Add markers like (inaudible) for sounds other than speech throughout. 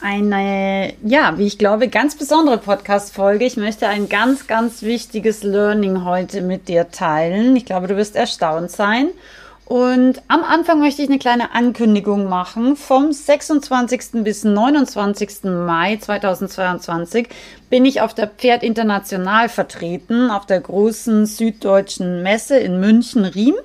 eine, ja, wie ich glaube, ganz besondere Podcast-Folge. Ich möchte ein ganz, ganz wichtiges Learning heute mit dir teilen. Ich glaube, du wirst erstaunt sein. Und am Anfang möchte ich eine kleine Ankündigung machen. Vom 26. bis 29. Mai 2022 bin ich auf der Pferd International vertreten, auf der großen süddeutschen Messe in München-Riem.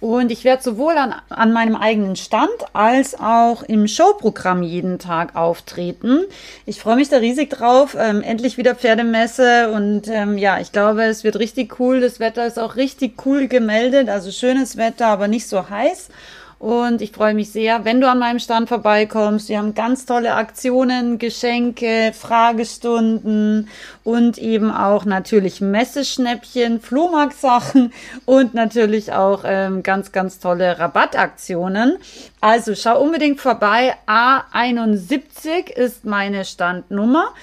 Und ich werde sowohl an, an meinem eigenen Stand als auch im Showprogramm jeden Tag auftreten. Ich freue mich da riesig drauf. Ähm, endlich wieder Pferdemesse und ähm, ja, ich glaube, es wird richtig cool. Das Wetter ist auch richtig cool gemeldet. Also schönes Wetter, aber nicht so heiß. Und ich freue mich sehr, wenn du an meinem Stand vorbeikommst. Wir haben ganz tolle Aktionen, Geschenke, Fragestunden und eben auch natürlich Messeschnäppchen, Flohmarktsachen und natürlich auch ähm, ganz, ganz tolle Rabattaktionen. Also schau unbedingt vorbei. A71 ist meine Standnummer.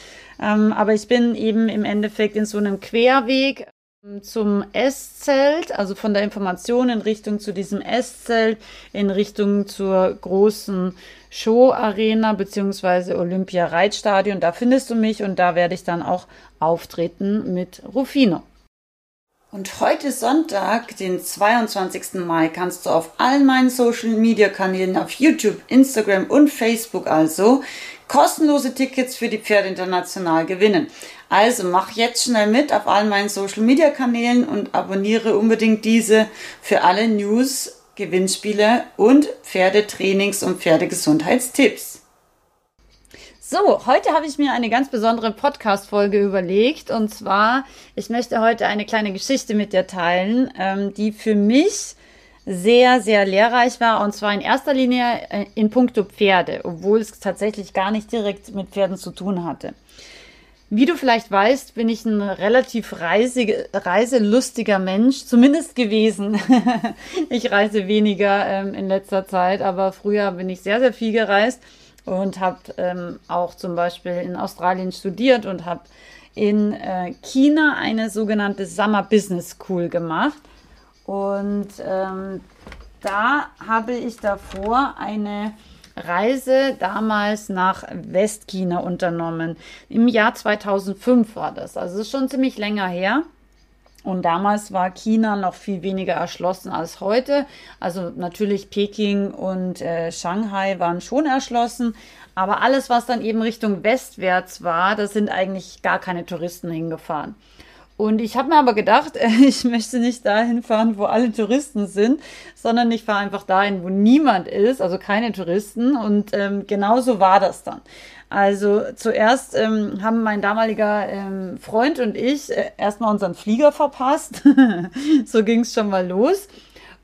Ähm, aber ich bin eben im Endeffekt in so einem Querweg zum Esszelt, also von der Information in Richtung zu diesem Esszelt, in Richtung zur großen Show-Arena beziehungsweise Olympia-Reitstadion. Da findest du mich und da werde ich dann auch auftreten mit Rufino. Und heute Sonntag, den 22. Mai, kannst du auf allen meinen Social Media Kanälen, auf YouTube, Instagram und Facebook also kostenlose Tickets für die Pferde International gewinnen. Also mach jetzt schnell mit auf allen meinen Social Media Kanälen und abonniere unbedingt diese für alle News, Gewinnspiele und Pferdetrainings und Pferdegesundheitstipps. So, heute habe ich mir eine ganz besondere Podcast-Folge überlegt. Und zwar, ich möchte heute eine kleine Geschichte mit dir teilen, ähm, die für mich sehr, sehr lehrreich war. Und zwar in erster Linie äh, in puncto Pferde, obwohl es tatsächlich gar nicht direkt mit Pferden zu tun hatte. Wie du vielleicht weißt, bin ich ein relativ reisige, reiselustiger Mensch, zumindest gewesen. (laughs) ich reise weniger ähm, in letzter Zeit, aber früher bin ich sehr, sehr viel gereist und habe ähm, auch zum Beispiel in Australien studiert und habe in äh, China eine sogenannte Summer Business School gemacht. Und ähm, da habe ich davor eine Reise damals nach Westchina unternommen. Im Jahr 2005 war das. Also ist schon ziemlich länger her. Und damals war China noch viel weniger erschlossen als heute. Also natürlich Peking und äh, Shanghai waren schon erschlossen. Aber alles, was dann eben Richtung westwärts war, da sind eigentlich gar keine Touristen hingefahren. Und ich habe mir aber gedacht, (laughs) ich möchte nicht dahin fahren, wo alle Touristen sind, sondern ich fahre einfach dahin, wo niemand ist, also keine Touristen. Und ähm, genauso war das dann. Also zuerst ähm, haben mein damaliger ähm, Freund und ich äh, erstmal unseren Flieger verpasst. (laughs) so ging es schon mal los.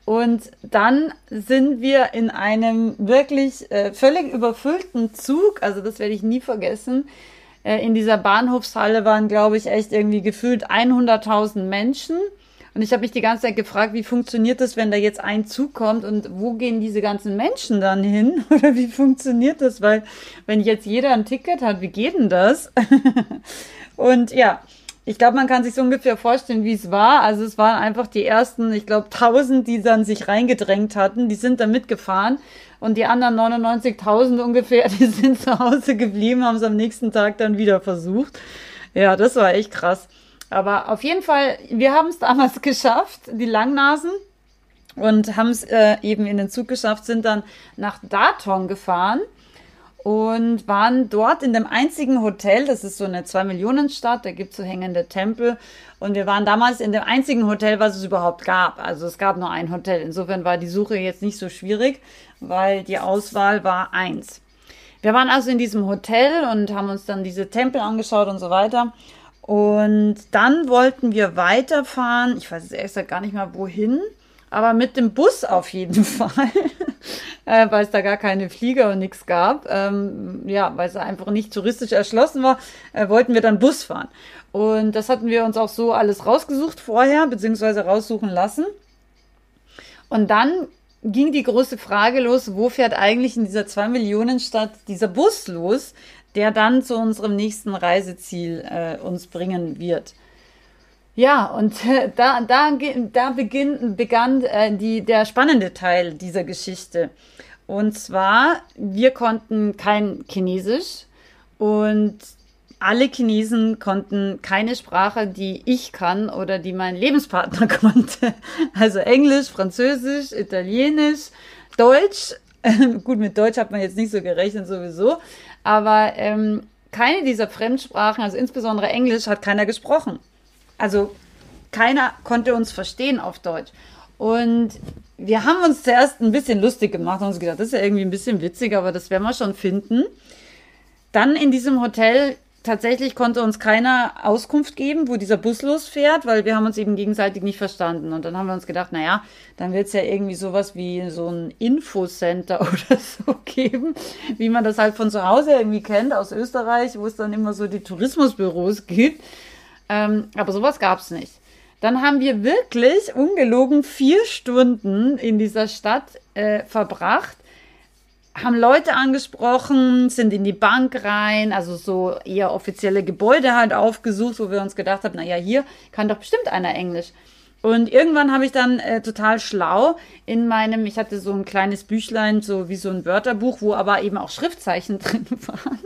Und dann sind wir in einem wirklich äh, völlig überfüllten Zug, also das werde ich nie vergessen. Äh, in dieser Bahnhofshalle waren, glaube ich, echt irgendwie gefühlt 100.000 Menschen. Und ich habe mich die ganze Zeit gefragt, wie funktioniert das, wenn da jetzt ein Zug kommt und wo gehen diese ganzen Menschen dann hin? (laughs) Oder wie funktioniert das? Weil wenn jetzt jeder ein Ticket hat, wie geht denn das? (laughs) und ja, ich glaube, man kann sich so ungefähr vorstellen, wie es war. Also es waren einfach die ersten, ich glaube, 1000, die dann sich reingedrängt hatten, die sind dann mitgefahren. Und die anderen 99.000 ungefähr, (laughs) die sind zu Hause geblieben, haben es am nächsten Tag dann wieder versucht. Ja, das war echt krass. Aber auf jeden Fall, wir haben es damals (laughs) geschafft, die Langnasen, und haben es äh, eben in den Zug geschafft, sind dann nach Datong gefahren und waren dort in dem einzigen Hotel, das ist so eine Zwei-Millionen-Stadt, da gibt es so hängende Tempel. Und wir waren damals in dem einzigen Hotel, was es überhaupt gab. Also es gab nur ein Hotel. Insofern war die Suche jetzt nicht so schwierig, weil die Auswahl war eins. Wir waren also in diesem Hotel und haben uns dann diese Tempel angeschaut und so weiter. Und dann wollten wir weiterfahren. Ich weiß jetzt extra gar nicht mal wohin, aber mit dem Bus auf jeden (laughs) Fall. äh, weil es da gar keine Flieger und nichts gab. Ähm, ja, weil es einfach nicht touristisch erschlossen war, äh, wollten wir dann Bus fahren. Und das hatten wir uns auch so alles rausgesucht vorher, beziehungsweise raussuchen lassen. Und dann ging die große Frage los, wo fährt eigentlich in dieser 2 Millionen Stadt dieser Bus los, der dann zu unserem nächsten Reiseziel äh, uns bringen wird. Ja, und äh, da, da, da beginn, begann äh, die, der spannende Teil dieser Geschichte. Und zwar, wir konnten kein Chinesisch und alle Chinesen konnten keine Sprache, die ich kann oder die mein Lebenspartner (laughs) konnte. Also Englisch, Französisch, Italienisch, Deutsch. (laughs) Gut, mit Deutsch hat man jetzt nicht so gerechnet sowieso. Aber ähm, keine dieser Fremdsprachen, also insbesondere Englisch, hat keiner gesprochen. Also keiner konnte uns verstehen auf Deutsch. Und wir haben uns zuerst ein bisschen lustig gemacht und uns gedacht, das ist ja irgendwie ein bisschen witzig, aber das werden wir schon finden. Dann in diesem Hotel tatsächlich konnte uns keiner Auskunft geben, wo dieser Bus losfährt, weil wir haben uns eben gegenseitig nicht verstanden. Und dann haben wir uns gedacht, naja, dann wird es ja irgendwie sowas wie so ein Infocenter (laughs) oder so geben, wie man das halt von zu Hause irgendwie kennt, aus Österreich, wo es dann immer so die Tourismusbüros gibt. Ähm, aber sowas gab es nicht. Dann haben wir wirklich ungelogen vier Stunden in dieser Stadt äh, verbracht haben Leute angesprochen, sind in die Bank rein, also so eher offizielle Gebäude halt aufgesucht, wo wir uns gedacht haben, naja, hier kann doch bestimmt einer Englisch. Und irgendwann habe ich dann äh, total schlau in meinem, ich hatte so ein kleines Büchlein, so wie so ein Wörterbuch, wo aber eben auch Schriftzeichen (laughs) drin waren.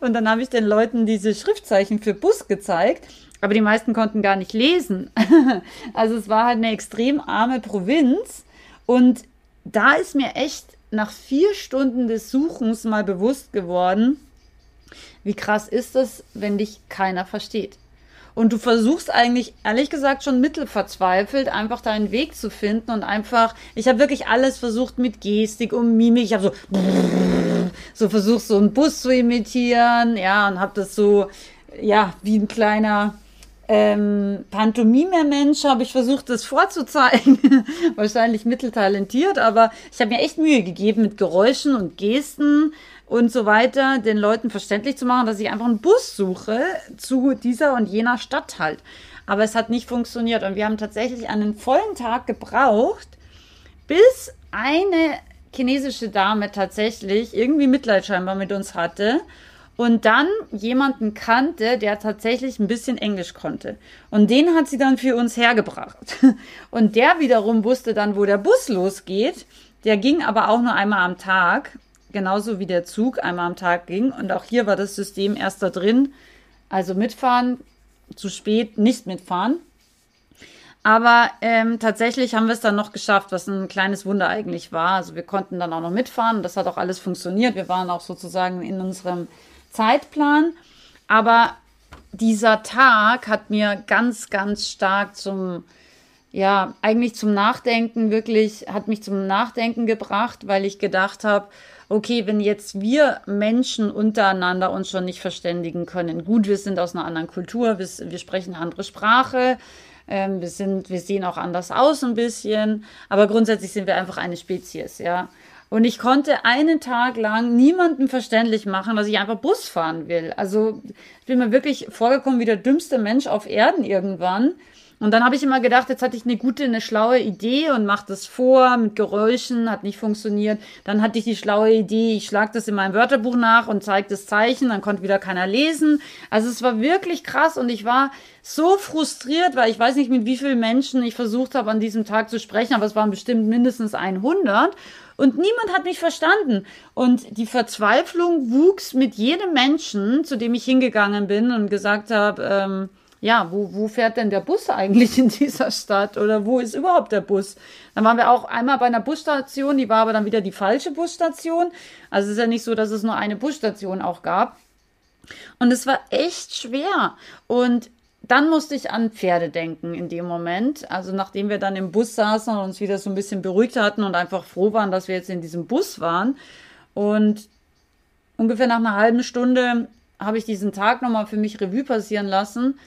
Und dann habe ich den Leuten diese Schriftzeichen für Bus gezeigt. Aber die meisten konnten gar nicht lesen. (laughs) also es war halt eine extrem arme Provinz. Und da ist mir echt nach vier Stunden des Suchens mal bewusst geworden, wie krass ist es, wenn dich keiner versteht. Und du versuchst eigentlich, ehrlich gesagt, schon mittelverzweifelt, einfach deinen Weg zu finden und einfach, ich habe wirklich alles versucht mit Gestik und Mimik. Ich habe so, so versucht, so einen Bus zu imitieren, ja, und habe das so, ja, wie ein kleiner, ähm, Pantomime-Mensch habe ich versucht, das vorzuzeigen. (laughs) Wahrscheinlich mitteltalentiert, aber ich habe mir echt Mühe gegeben mit Geräuschen und Gesten und so weiter, den Leuten verständlich zu machen, dass ich einfach einen Bus suche zu dieser und jener Stadt halt. Aber es hat nicht funktioniert und wir haben tatsächlich einen vollen Tag gebraucht, bis eine chinesische Dame tatsächlich irgendwie Mitleid scheinbar mit uns hatte und dann jemanden kannte, der tatsächlich ein bisschen Englisch konnte. Und den hat sie dann für uns hergebracht. (laughs) Und der wiederum wusste dann, wo der Bus losgeht. Der ging aber auch nur einmal am Tag, genauso wie der Zug einmal am Tag ging. Und auch hier war das System erst da drin. Also mitfahren, zu spät nicht mitfahren. Aber ähm, tatsächlich haben wir es dann noch geschafft, was ein kleines Wunder eigentlich war. Also wir konnten dann auch noch mitfahren. Das hat auch alles funktioniert. Wir waren auch sozusagen in unserem Zeitplan. Aber dieser Tag hat mir ganz, ganz stark zum, ja, eigentlich zum Nachdenken wirklich, hat mich zum Nachdenken gebracht, weil ich gedacht habe, okay, wenn jetzt wir Menschen untereinander uns schon nicht verständigen können, gut, wir sind aus einer anderen Kultur, wir, wir sprechen eine andere Sprache, ähm, wir sind, wir sehen auch anders aus ein bisschen, aber grundsätzlich sind wir einfach eine Spezies, ja. Und ich konnte einen Tag lang niemandem verständlich machen, dass ich einfach Bus fahren will. Also ich bin mir wirklich vorgekommen wie der dümmste Mensch auf Erden irgendwann. Und dann habe ich immer gedacht, jetzt hatte ich eine gute, eine schlaue Idee und mache das vor mit Geräuschen, hat nicht funktioniert. Dann hatte ich die schlaue Idee, ich schlage das in meinem Wörterbuch nach und zeige das Zeichen, dann konnte wieder keiner lesen. Also es war wirklich krass und ich war so frustriert, weil ich weiß nicht, mit wie vielen Menschen ich versucht habe, an diesem Tag zu sprechen, aber es waren bestimmt mindestens 100. Und niemand hat mich verstanden. Und die Verzweiflung wuchs mit jedem Menschen, zu dem ich hingegangen bin und gesagt habe, ähm, ja, wo, wo fährt denn der Bus eigentlich in dieser Stadt oder wo ist überhaupt der Bus? Dann waren wir auch einmal bei einer Busstation, die war aber dann wieder die falsche Busstation. Also es ist ja nicht so, dass es nur eine Busstation auch gab. Und es war echt schwer. Und dann musste ich an Pferde denken in dem Moment. Also nachdem wir dann im Bus saßen und uns wieder so ein bisschen beruhigt hatten und einfach froh waren, dass wir jetzt in diesem Bus waren. Und ungefähr nach einer halben Stunde habe ich diesen Tag nochmal für mich Revue passieren lassen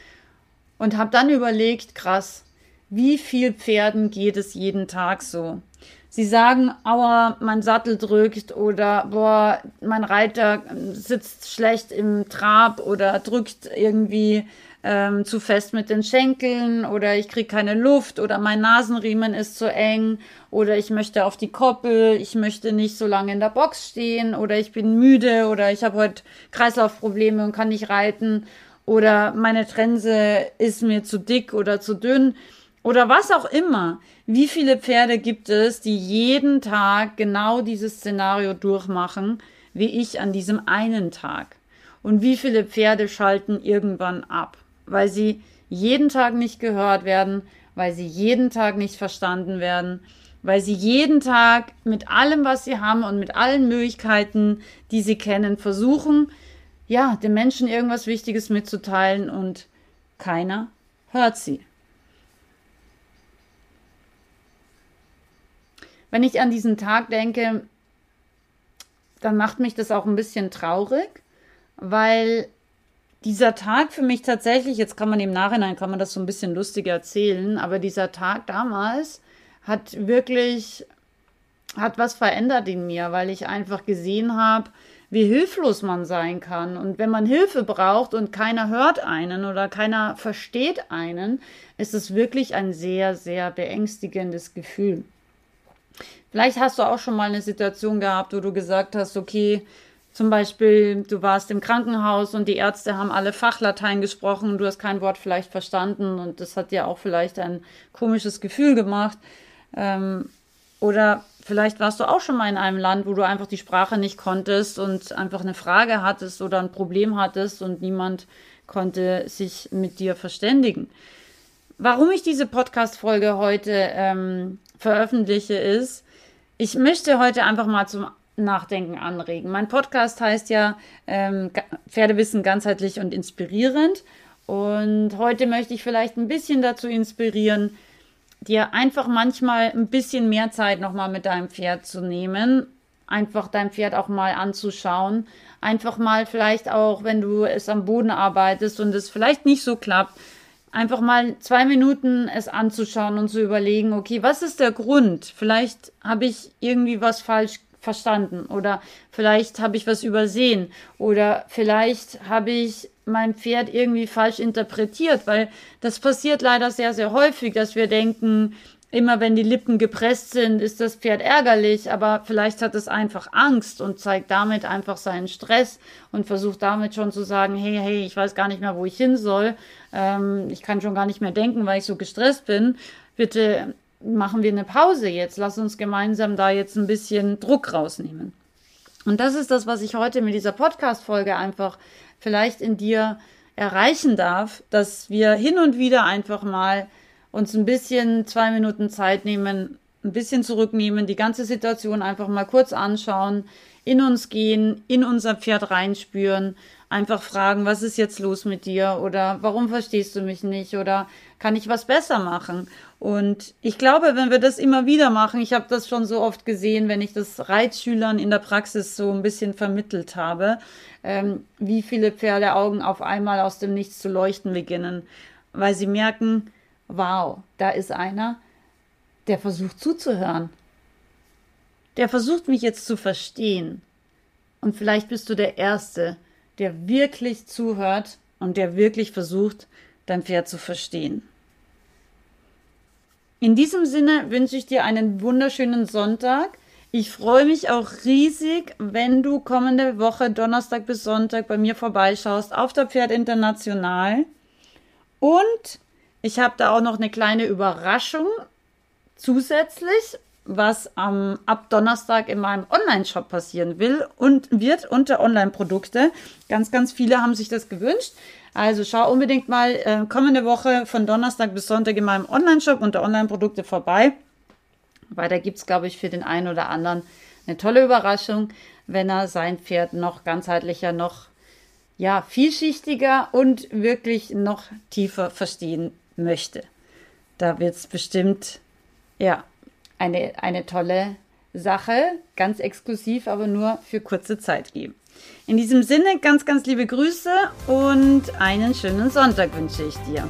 und habe dann überlegt, krass, wie viel Pferden geht es jeden Tag so? Sie sagen, aua, mein Sattel drückt oder boah, mein Reiter sitzt schlecht im Trab oder drückt irgendwie ähm, zu fest mit den Schenkeln oder ich kriege keine Luft oder mein Nasenriemen ist zu eng oder ich möchte auf die Koppel, ich möchte nicht so lange in der Box stehen oder ich bin müde oder ich habe heute Kreislaufprobleme und kann nicht reiten oder meine Trense ist mir zu dick oder zu dünn oder was auch immer. Wie viele Pferde gibt es, die jeden Tag genau dieses Szenario durchmachen, wie ich an diesem einen Tag? Und wie viele Pferde schalten irgendwann ab, weil sie jeden Tag nicht gehört werden, weil sie jeden Tag nicht verstanden werden, weil sie jeden Tag mit allem, was sie haben und mit allen Möglichkeiten, die sie kennen, versuchen, ja, den Menschen irgendwas Wichtiges mitzuteilen und keiner hört sie. wenn ich an diesen Tag denke, dann macht mich das auch ein bisschen traurig, weil dieser Tag für mich tatsächlich, jetzt kann man im Nachhinein, kann man das so ein bisschen lustiger erzählen, aber dieser Tag damals hat wirklich, hat was verändert in mir, weil ich einfach gesehen habe, wie hilflos man sein kann. Und wenn man Hilfe braucht und keiner hört einen oder keiner versteht einen, ist es wirklich ein sehr, sehr beängstigendes Gefühl. Vielleicht hast du auch schon mal eine Situation gehabt, wo du gesagt hast, okay, zum Beispiel, du warst im Krankenhaus und die Ärzte haben alle Fachlatein gesprochen und du hast kein Wort vielleicht verstanden und das hat dir auch vielleicht ein komisches Gefühl gemacht. Ähm, oder vielleicht warst du auch schon mal in einem Land, wo du einfach die Sprache nicht konntest und einfach eine Frage hattest oder ein Problem hattest und niemand konnte sich mit dir verständigen. Warum ich diese Podcast-Folge heute ähm, veröffentliche, ist, ich möchte heute einfach mal zum Nachdenken anregen. Mein Podcast heißt ja ähm, Pferdewissen ganzheitlich und inspirierend. Und heute möchte ich vielleicht ein bisschen dazu inspirieren, dir einfach manchmal ein bisschen mehr Zeit nochmal mit deinem Pferd zu nehmen, einfach dein Pferd auch mal anzuschauen, einfach mal vielleicht auch, wenn du es am Boden arbeitest und es vielleicht nicht so klappt, einfach mal zwei Minuten es anzuschauen und zu überlegen, okay, was ist der Grund? Vielleicht habe ich irgendwie was falsch verstanden. Oder vielleicht habe ich was übersehen. Oder vielleicht habe ich mein Pferd irgendwie falsch interpretiert, weil das passiert leider sehr, sehr häufig, dass wir denken, immer wenn die Lippen gepresst sind, ist das Pferd ärgerlich, aber vielleicht hat es einfach Angst und zeigt damit einfach seinen Stress und versucht damit schon zu sagen, hey, hey, ich weiß gar nicht mehr, wo ich hin soll, ähm, ich kann schon gar nicht mehr denken, weil ich so gestresst bin. Bitte machen wir eine Pause jetzt, lass uns gemeinsam da jetzt ein bisschen Druck rausnehmen. Und das ist das, was ich heute mit dieser Podcast-Folge einfach vielleicht in dir erreichen darf, dass wir hin und wieder einfach mal uns ein bisschen zwei Minuten Zeit nehmen, ein bisschen zurücknehmen, die ganze Situation einfach mal kurz anschauen, in uns gehen, in unser Pferd reinspüren, einfach fragen, was ist jetzt los mit dir oder warum verstehst du mich nicht oder kann ich was besser machen? Und ich glaube, wenn wir das immer wieder machen, ich habe das schon so oft gesehen, wenn ich das Reitschülern in der Praxis so ein bisschen vermittelt habe, ähm, wie viele Pferdeaugen auf einmal aus dem Nichts zu leuchten beginnen, weil sie merken, wow, da ist einer, der versucht zuzuhören. Der versucht mich jetzt zu verstehen. Und vielleicht bist du der Erste, der wirklich zuhört und der wirklich versucht, dein Pferd zu verstehen. In diesem Sinne wünsche ich dir einen wunderschönen Sonntag. Ich freue mich auch riesig, wenn du kommende Woche Donnerstag bis Sonntag bei mir vorbeischaust auf der Pferd International. Und ich habe da auch noch eine kleine Überraschung zusätzlich, was am, ab Donnerstag in meinem Online-Shop passieren will und wird unter Online-Produkte. Ganz, ganz viele haben sich das gewünscht. Also schau unbedingt mal äh, kommende Woche von Donnerstag bis Sonntag in meinem Online-Shop unter Online-Produkte vorbei. Weil da gibt es, glaube ich, für den einen oder anderen eine tolle Überraschung, wenn er sein Pferd noch ganzheitlicher, noch ja, vielschichtiger und wirklich noch tiefer verstehen möchte. Da wird es bestimmt, ja, eine, eine tolle Sache, ganz exklusiv, aber nur für kurze Zeit geben. In diesem Sinne ganz, ganz liebe Grüße und einen schönen Sonntag wünsche ich dir.